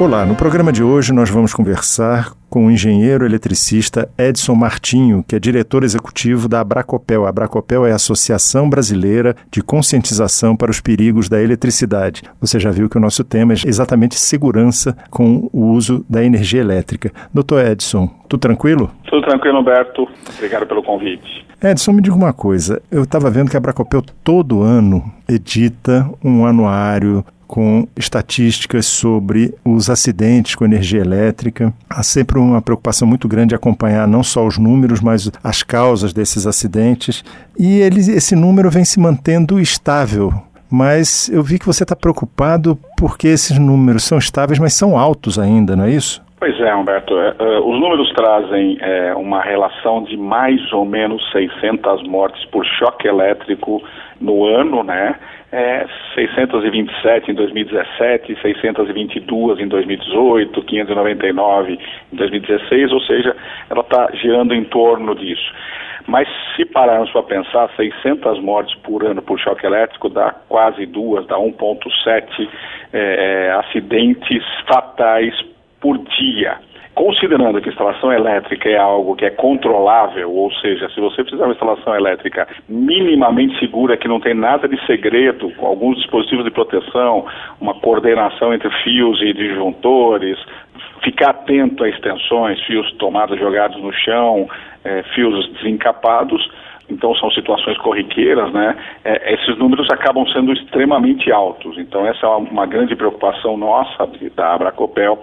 Olá, no programa de hoje nós vamos conversar com o engenheiro eletricista Edson Martinho, que é diretor executivo da Abracopel. A Abracopel é a Associação Brasileira de Conscientização para os Perigos da Eletricidade. Você já viu que o nosso tema é exatamente segurança com o uso da energia elétrica. Doutor Edson, tudo tranquilo? Tudo tranquilo, Humberto. Obrigado pelo convite. Edson, me diga uma coisa. Eu estava vendo que a Abracopel todo ano edita um anuário com estatísticas sobre os acidentes com energia elétrica. Há sempre uma preocupação muito grande acompanhar não só os números, mas as causas desses acidentes. E ele, esse número vem se mantendo estável. Mas eu vi que você está preocupado porque esses números são estáveis, mas são altos ainda, não é isso? Pois é, Humberto. É, é, os números trazem é, uma relação de mais ou menos 600 mortes por choque elétrico no ano, né? É, 627 em 2017, 622 em 2018, 599 em 2016, ou seja, ela está girando em torno disso. Mas se pararmos para pensar, 600 mortes por ano por choque elétrico dá quase duas, dá 1,7 é, acidentes fatais por dia. Considerando que a instalação elétrica é algo que é controlável, ou seja, se você fizer uma instalação elétrica minimamente segura, que não tem nada de segredo, com alguns dispositivos de proteção, uma coordenação entre fios e disjuntores, ficar atento a extensões, fios tomados jogados no chão, é, fios desencapados, então são situações corriqueiras, né? É, esses números acabam sendo extremamente altos. Então essa é uma, grande preocupação nossa da Abracopel,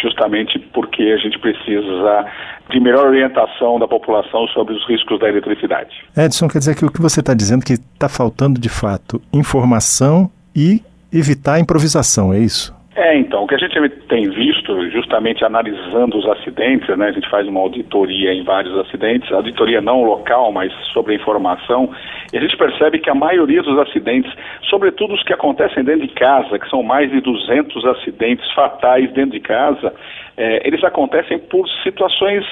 justamente porque a gente precisa de melhor orientação da população sobre os riscos da eletricidade. Edson, quer dizer que o que você está dizendo é que está faltando de fato informação e evitar improvisação, é isso? É, então, o que a gente tem visto, justamente analisando os acidentes, né, a gente faz uma auditoria em vários acidentes, auditoria não local, mas sobre a informação, e a gente percebe que a maioria dos acidentes, sobretudo os que acontecem dentro de casa, que são mais de 200 acidentes fatais dentro de casa, é, eles acontecem por situações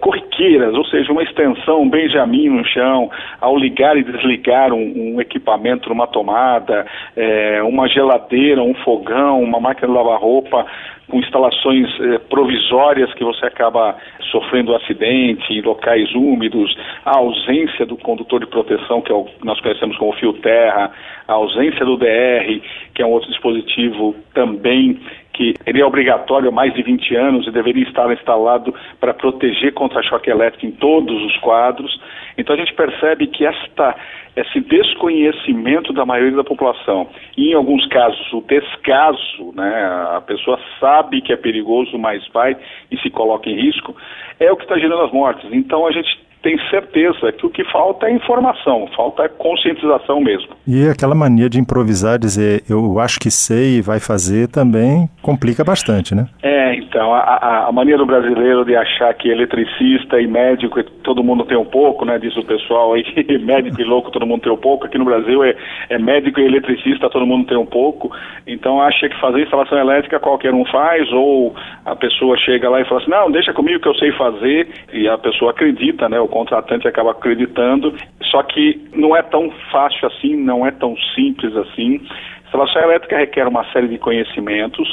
corriqueiras, ou seja, uma extensão, um Benjamin no chão, ao ligar e desligar um, um equipamento numa tomada, é, uma geladeira, um fogão, uma máquina de lavar roupa, com instalações eh, provisórias que você acaba sofrendo acidente em locais úmidos, a ausência do condutor de proteção, que é o nós conhecemos como fio terra, a ausência do DR, que é um outro dispositivo também que ele é obrigatório há mais de 20 anos e deveria estar instalado para proteger contra choque elétrico em todos os quadros. Então a gente percebe que esta, esse desconhecimento da maioria da população, e em alguns casos o descaso, né, a pessoa sabe que é perigoso, mas vai e se coloca em risco, é o que está gerando as mortes. Então a gente tem certeza que o que falta é informação, falta conscientização mesmo. E aquela mania de improvisar, dizer eu acho que sei e vai fazer também complica bastante, né? É, então, a, a mania do brasileiro de achar que eletricista e médico todo mundo tem um pouco, né? Diz o pessoal aí que médico e louco todo mundo tem um pouco. Aqui no Brasil é, é médico e eletricista todo mundo tem um pouco. Então acha que fazer instalação elétrica qualquer um faz, ou a pessoa chega lá e fala assim, não, deixa comigo que eu sei fazer, e a pessoa acredita, né? O contratante acaba acreditando, só que não é tão fácil assim, não é tão simples assim. Instalação elétrica requer uma série de conhecimentos,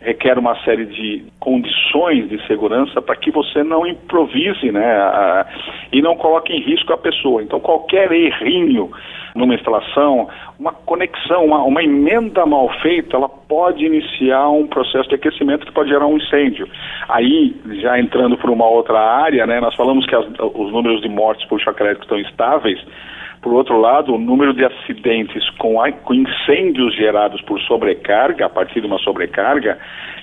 requer uma série de condições de segurança para que você não improvise né, a, e não coloque em risco a pessoa. Então, qualquer errinho numa instalação, uma conexão, uma, uma, emenda mal feita, ela pode iniciar um processo de aquecimento que pode gerar um incêndio. Aí, já entrando por uma outra área, né, nós falamos que as, os números de mortes por elétrico estão estáveis, por outro lado, o número de acidentes com, incêndios gerados por sobrecarga, a partir de uma sobrecarga,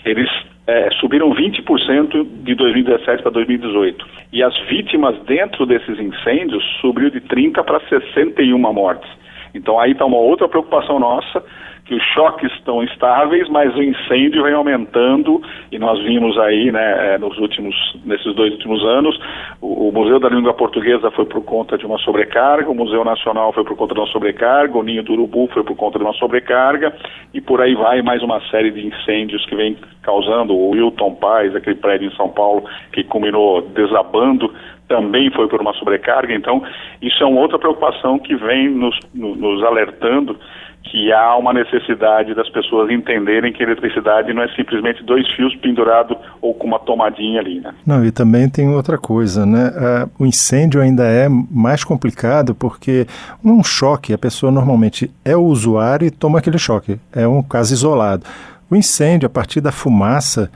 eles é, subiram 20% de 2017 para 2018. E as vítimas dentro desses incêndios subiu de 30 para 61 mortes. Então aí está uma outra preocupação nossa, que os choques estão estáveis, mas o incêndio vem aumentando e nós vimos aí, né, é, nos últimos, nesses dois últimos anos, o, o, Museu da Língua Portuguesa foi por conta de uma sobrecarga, o Museu Nacional foi por conta de uma sobrecarga, o Ninho do Urubu foi por conta de uma sobrecarga e por aí vai mais uma série de incêndios que vem causando, o Wilton Paz, aquele prédio em São Paulo que culminou desabando, também foi por uma sobrecarga, então isso é uma outra preocupação que vem nos, nos alertando que há uma necessidade das pessoas entenderem que eletricidade não é simplesmente dois fios pendurados ou com uma tomadinha ali, né? Não, e também tem outra coisa, né? o incêndio ainda é mais complicado porque um choque, a pessoa normalmente é o usuário e toma aquele choque, é um caso isolado. O incêndio, a partir da fumaça,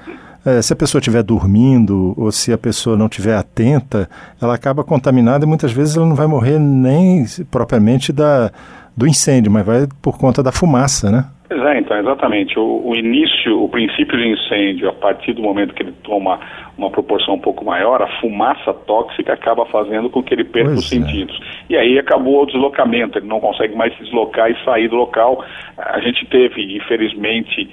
é, se a pessoa estiver dormindo ou se a pessoa não estiver atenta, ela acaba contaminada e muitas vezes ela não vai morrer nem propriamente da, do incêndio, mas vai por conta da fumaça, né? Pois é, então, exatamente. O, o, início, o princípio de incêndio, a partir do momento que ele toma uma proporção um pouco maior, a fumaça tóxica acaba fazendo com que ele perca pois os é. sentidos. E aí acabou o deslocamento, ele não consegue mais se deslocar e sair do local. A gente teve, infelizmente,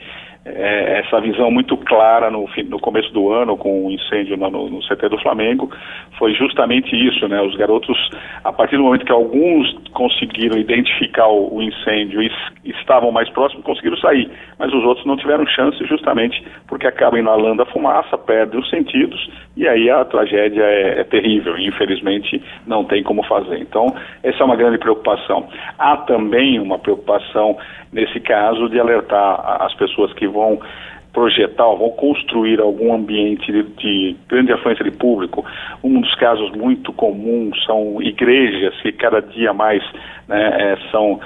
é, essa visão muito clara no, no, começo do ano com o incêndio no, no, CT do Flamengo foi justamente isso, né? Os garotos, a partir do momento que alguns conseguiram identificar o, o incêndio e estavam mais próximos, conseguiram sair, mas os outros não tiveram chance justamente porque acabam inalando a fumaça, perdem os sentidos e aí a tragédia é, é terrível. E, infelizmente não tem como fazer. Então essa é uma grande preocupação. Há também uma preocupação nesse caso de alertar as pessoas que vão projetar, vão construir algum ambiente de, de, grande afluência de público. Um dos casos muito comuns são igrejas que cada dia mais né, é, são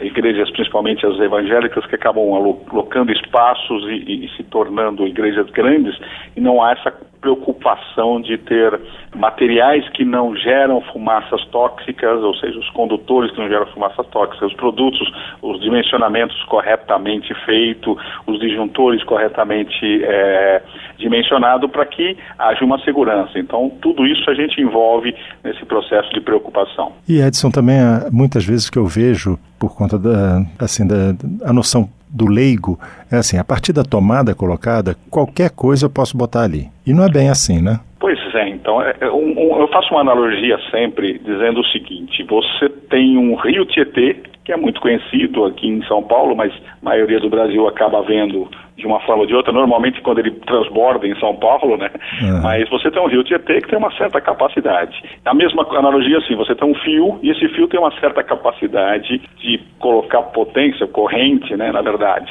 igrejas, principalmente as evangélicas, que acabam alocando espaços e, e se tornando igrejas grandes e não há essa preocupação de ter materiais que não geram fumaças tóxicas, ou seja, os condutores que não geram fumaças tóxicas, os produtos, os dimensionamentos corretamente feitos, os disjuntores corretamente é, dimensionados para que haja uma segurança. Então, tudo isso a gente envolve nesse processo de preocupação. E Edson, também muitas vezes que eu vejo por conta da assim da a noção do leigo é assim, a partir da tomada colocada, qualquer coisa eu posso botar ali. E não é bem assim, né? Pois é, então, é, é, eu faço uma analogia sempre dizendo o seguinte: você tem um rio Tietê, que é muito conhecido aqui em São Paulo, mas a maioria do Brasil acaba vendo de uma forma ou de outra, normalmente quando ele transborda em São Paulo, né? Uhum. Mas você tem um rio Tietê que tem uma certa capacidade. A mesma analogia assim, você tem um fio e esse fio tem uma certa capacidade de colocar potência, corrente, né, na verdade.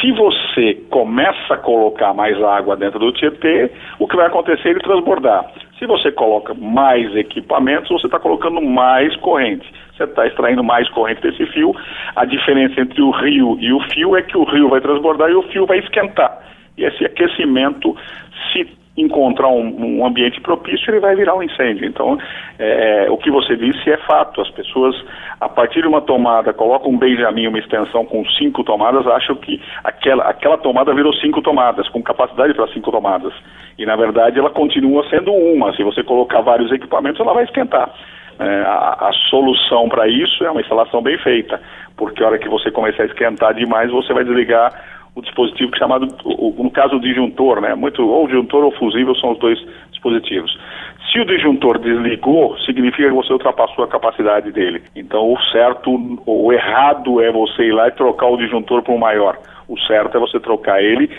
Se você começa a colocar mais água dentro do Tietê, o que vai acontecer é ele transbordar. Se você coloca mais equipamentos, você está colocando mais corrente. Você está extraindo mais corrente desse fio. A diferença entre o rio e o fio é que o rio vai transbordar e o fio vai esquentar. E esse aquecimento, se encontrar um, um ambiente propício, ele vai virar um incêndio. Então, é, o que você disse é fato. As pessoas, a partir de uma tomada, colocam um Benjamin, uma extensão com cinco tomadas, acham que aquela, aquela tomada virou cinco tomadas, com capacidade para cinco tomadas. E, na verdade, ela continua sendo uma. Se você colocar vários equipamentos, ela vai esquentar. É, a, a, solução para isso é uma instalação bem feita, porque a hora que você começar a esquentar demais, você vai desligar o dispositivo chamado, no caso o disjuntor, né? Muito, ou disjuntor ou fusível são os dois dispositivos. Se o disjuntor desligou, significa que você ultrapassou a capacidade dele. Então o certo, o errado é você ir lá e trocar o disjuntor por um maior. O certo é você trocar ele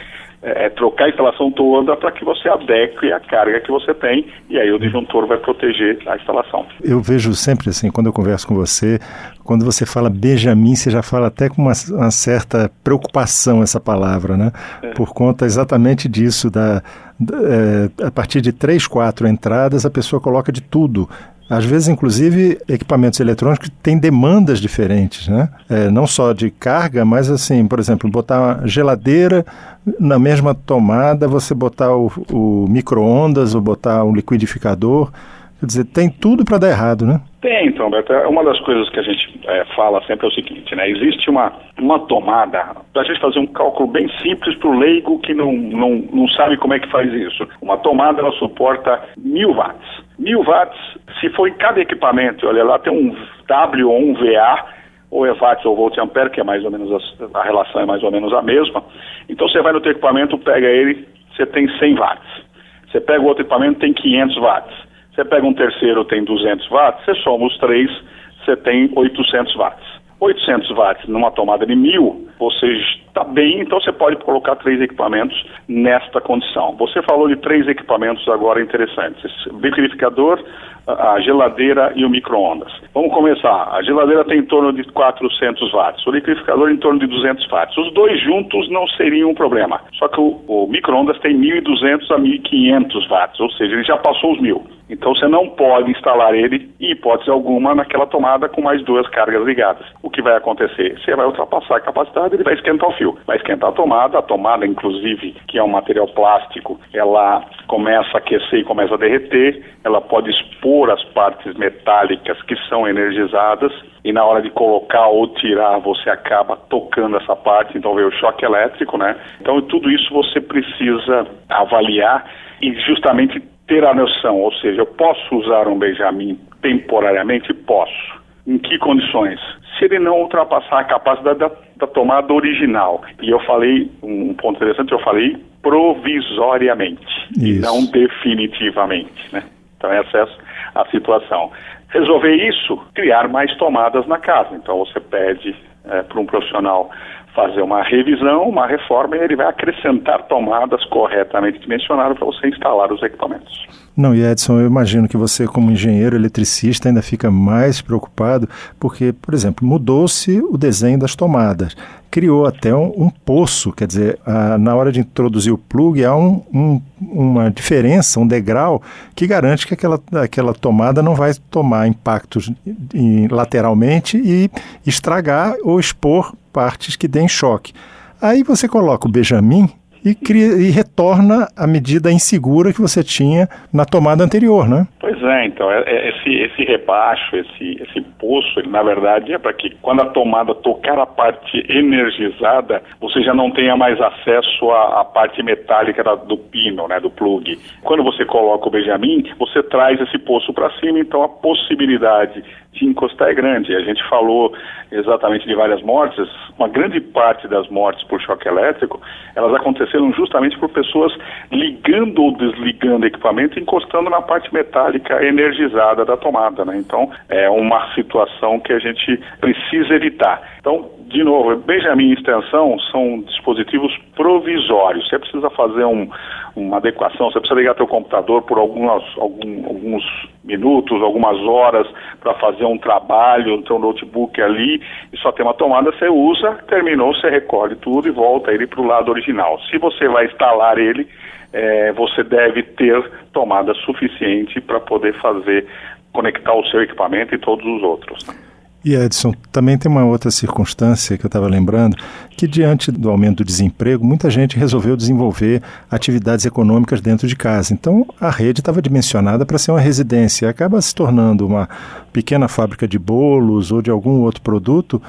é, é, trocar a instalação toda para que você adeque a carga que você tem e aí o disjuntor vai proteger a instalação. Eu vejo sempre assim, quando eu converso com você, quando você fala Benjamin, você já fala até com uma, uma certa preocupação essa palavra, né? É. Por conta exatamente disso, da, da é, a partir de três, quatro entradas, a pessoa coloca de tudo às vezes, inclusive, equipamentos eletrônicos têm demandas diferentes, né? É, não só de carga, mas assim, por exemplo, botar geladeira na mesma tomada, você botar o, o micro-ondas ou botar um liquidificador. Quer dizer, tem tudo para dar errado, né? Tem, então, Beto. É uma das coisas que a gente é, fala sempre é o seguinte, né? Existe uma, uma tomada, para a gente fazer um cálculo bem simples para o leigo que não, não, não sabe como é que faz isso. Uma tomada, ela suporta mil watts. Mil watts, se for em cada equipamento, olha lá, tem um W ou um VA, ou é watts ou volt ampere, que é mais ou menos a, a relação é mais ou menos a mesma. Então você vai no teu equipamento, pega ele, você tem 100 watts. Você pega o outro equipamento, tem 500 watts. Você pega um terceiro, tem 200 watts. Você soma os três, você tem 800 watts. 800 watts numa tomada de 1000, você está bem, então você pode colocar três equipamentos nesta condição. Você falou de três equipamentos agora interessantes: liquidificador, a geladeira e o micro-ondas. Vamos começar. A geladeira tem em torno de 400 watts, o liquidificador em torno de 200 watts. Os dois juntos não seriam um problema. Só que o, o micro-ondas tem 1.200 a 1.500 watts, ou seja, ele já passou os mil. Então você não pode instalar ele, em hipótese alguma, naquela tomada com mais duas cargas ligadas. O que vai acontecer? Você vai ultrapassar a capacidade, ele vai esquentar o fio. Vai esquentar a tomada, a tomada, inclusive, que é um material plástico, ela começa a aquecer e começa a derreter, ela pode expor as partes metálicas que são energizadas e na hora de colocar ou tirar você acaba tocando essa parte, então vem o choque elétrico, né? Então tudo isso você precisa avaliar e justamente ter a noção, ou seja, eu posso usar um Benjamin temporariamente? Posso. Em que condições? Se ele não ultrapassar a capacidade da, da tomada original. E eu falei, um ponto interessante, eu falei provisoriamente, Isso. e não definitivamente, né? Então essa é a situação. Resolver isso, criar mais tomadas na casa. Então você pede é, para um profissional fazer uma revisão, uma reforma, e ele vai acrescentar tomadas corretamente dimensionadas para você instalar os equipamentos. Não, e Edson, eu imagino que você, como engenheiro eletricista, ainda fica mais preocupado, porque, por exemplo, mudou-se o desenho das tomadas. Criou até um, um poço, quer dizer, a, na hora de introduzir o plug, há um, um, uma diferença, um degrau, que garante que aquela, aquela tomada não vai tomar impactos em, lateralmente e estragar ou expor partes que deem choque. Aí você coloca o Benjamin e, cria, e retorna a medida insegura que você tinha na tomada anterior, né? Pois é, então, é, é, esse, esse rebaixo, esse, esse poço, ele, na verdade é para que quando a tomada tocar a parte energizada, você já não tenha mais acesso à, à parte metálica da, do pino, né, do plug. Quando você coloca o Benjamin, você traz esse poço para cima, então a possibilidade de encostar é grande. A gente falou exatamente de várias mortes, uma grande parte das mortes por choque elétrico, elas aconteceram justamente por pessoas ligando ou desligando equipamento encostando na parte metálica energizada da tomada, né? Então, é uma situação que a gente precisa evitar. Então, de novo, Benjamin e extensão são dispositivos provisórios. Você precisa fazer um, uma adequação, você precisa ligar seu computador por algumas, algum, alguns minutos, algumas horas para fazer um trabalho no seu notebook ali e só tem uma tomada, você usa, terminou, você recolhe tudo e volta ele para o lado original. Se você vai instalar ele, é, você deve ter tomada suficiente para poder fazer, conectar o seu equipamento e todos os outros. Né? E Edson, também tem uma outra circunstância que eu estava lembrando, que diante do aumento do desemprego, muita gente resolveu desenvolver atividades econômicas dentro de casa. Então, a rede estava dimensionada para ser uma residência, acaba se tornando uma pequena fábrica de bolos ou de algum outro produto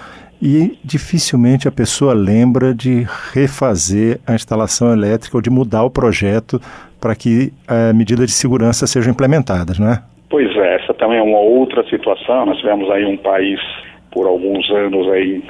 e dificilmente a pessoa lembra de refazer a instalação elétrica ou de mudar o projeto para que a eh, medida de segurança sejam implementadas, não é? Pois é, essa também é uma outra situação. Nós tivemos aí um país por alguns anos aí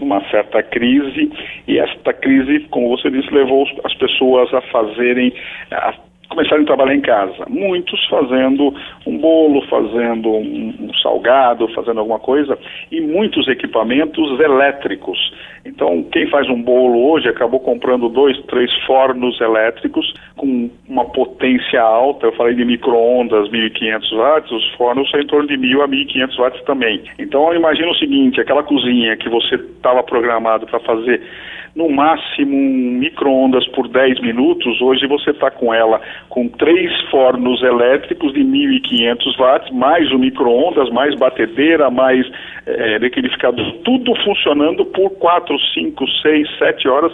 uma certa crise e esta crise, como você disse, levou as pessoas a fazerem a começarem a trabalhar em casa. Muitos fazendo um bolo, fazendo um, um salgado, fazendo alguma coisa, e muitos equipamentos elétricos. Então, quem faz um bolo hoje acabou comprando dois, três fornos elétricos com uma potência alta. Eu falei de micro-ondas, 1.500 watts, os fornos são em torno de 1.000 a 1.500 watts também. Então, imagina o seguinte: aquela cozinha que você estava programado para fazer no máximo um micro-ondas por 10 minutos, hoje você está com ela com três fornos elétricos de 1.500 watts, mais o micro-ondas, mais batedeira, mais é, liquidificador, tudo funcionando por 4, 5, 6, 7 horas.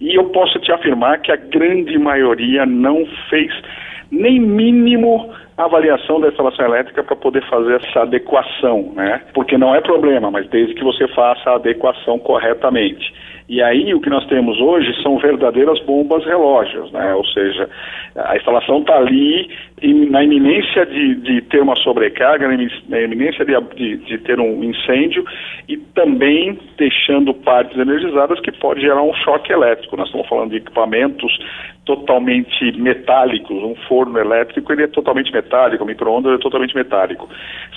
E eu posso te afirmar que a grande maioria não fez nem mínimo avaliação da instalação elétrica para poder fazer essa adequação, né? Porque não é problema, mas desde que você faça a adequação corretamente. E aí o que nós temos hoje são verdadeiras bombas relógios, né? Ou seja, a instalação está ali na iminência de, de, ter uma sobrecarga, na iminência de, de, de, ter um incêndio e também deixando partes energizadas que pode gerar um choque elétrico. Nós estamos falando de equipamentos totalmente metálicos, um forno elétrico ele é totalmente metálico, o micro-ondas é totalmente metálico.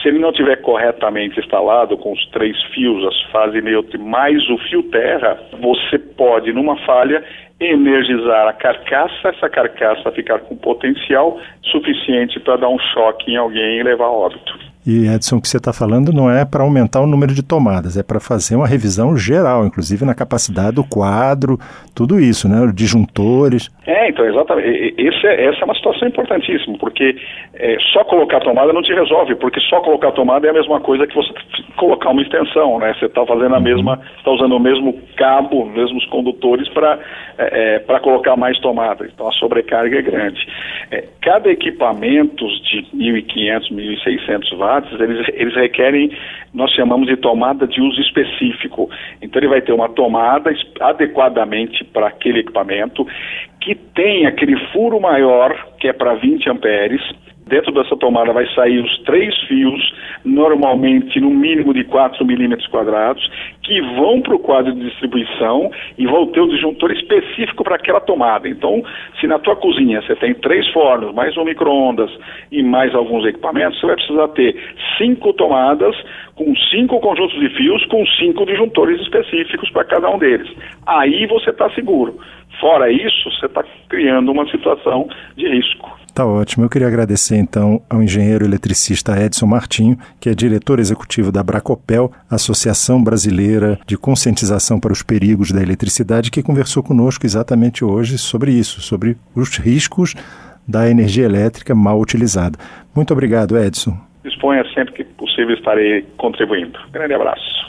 Se ele não tiver corretamente instalado com os três fios, as fases neutras mais o fio terra, você pode, numa falha, energizar a carcaça, essa carcaça ficar com potencial suficiente para dar um choque em alguém e levar a óbito. E Edson, o que você está falando não é para aumentar o número de tomadas, é para fazer uma revisão geral, inclusive na capacidade do quadro, tudo isso, né? Disjuntores. É, então, exatamente. Esse é, essa é uma situação importantíssima, porque é, só colocar tomada não te resolve, porque só colocar tomada é a mesma coisa que você colocar uma extensão, né? Você está fazendo a uhum. mesma, está usando o mesmo cabo, os mesmos condutores para é, é para colocar mais tomada. Então a sobrecarga é grande. É, cada equipamento de 1.500, 1.600 watts, eles, eles requerem, nós chamamos de tomada de uso específico. Então ele vai ter uma tomada adequadamente para aquele equipamento que tem aquele furo maior, que é para 20 amperes, Dentro dessa tomada vai sair os três fios, normalmente no mínimo de 4 milímetros quadrados, que vão para o quadro de distribuição e vão ter o disjuntor específico para aquela tomada. Então, se na tua cozinha você tem três fornos, mais um micro-ondas e mais alguns equipamentos, você vai precisar ter cinco tomadas com cinco conjuntos de fios com cinco disjuntores específicos para cada um deles. Aí você está seguro. Fora isso, você está criando uma situação de risco. Tá ótimo. Eu queria agradecer então ao engenheiro eletricista Edson Martinho, que é diretor executivo da Bracopel, Associação Brasileira de Conscientização para os Perigos da Eletricidade, que conversou conosco exatamente hoje sobre isso, sobre os riscos da energia elétrica mal utilizada. Muito obrigado, Edson. Disponha sempre que possível estarei contribuindo. Grande abraço.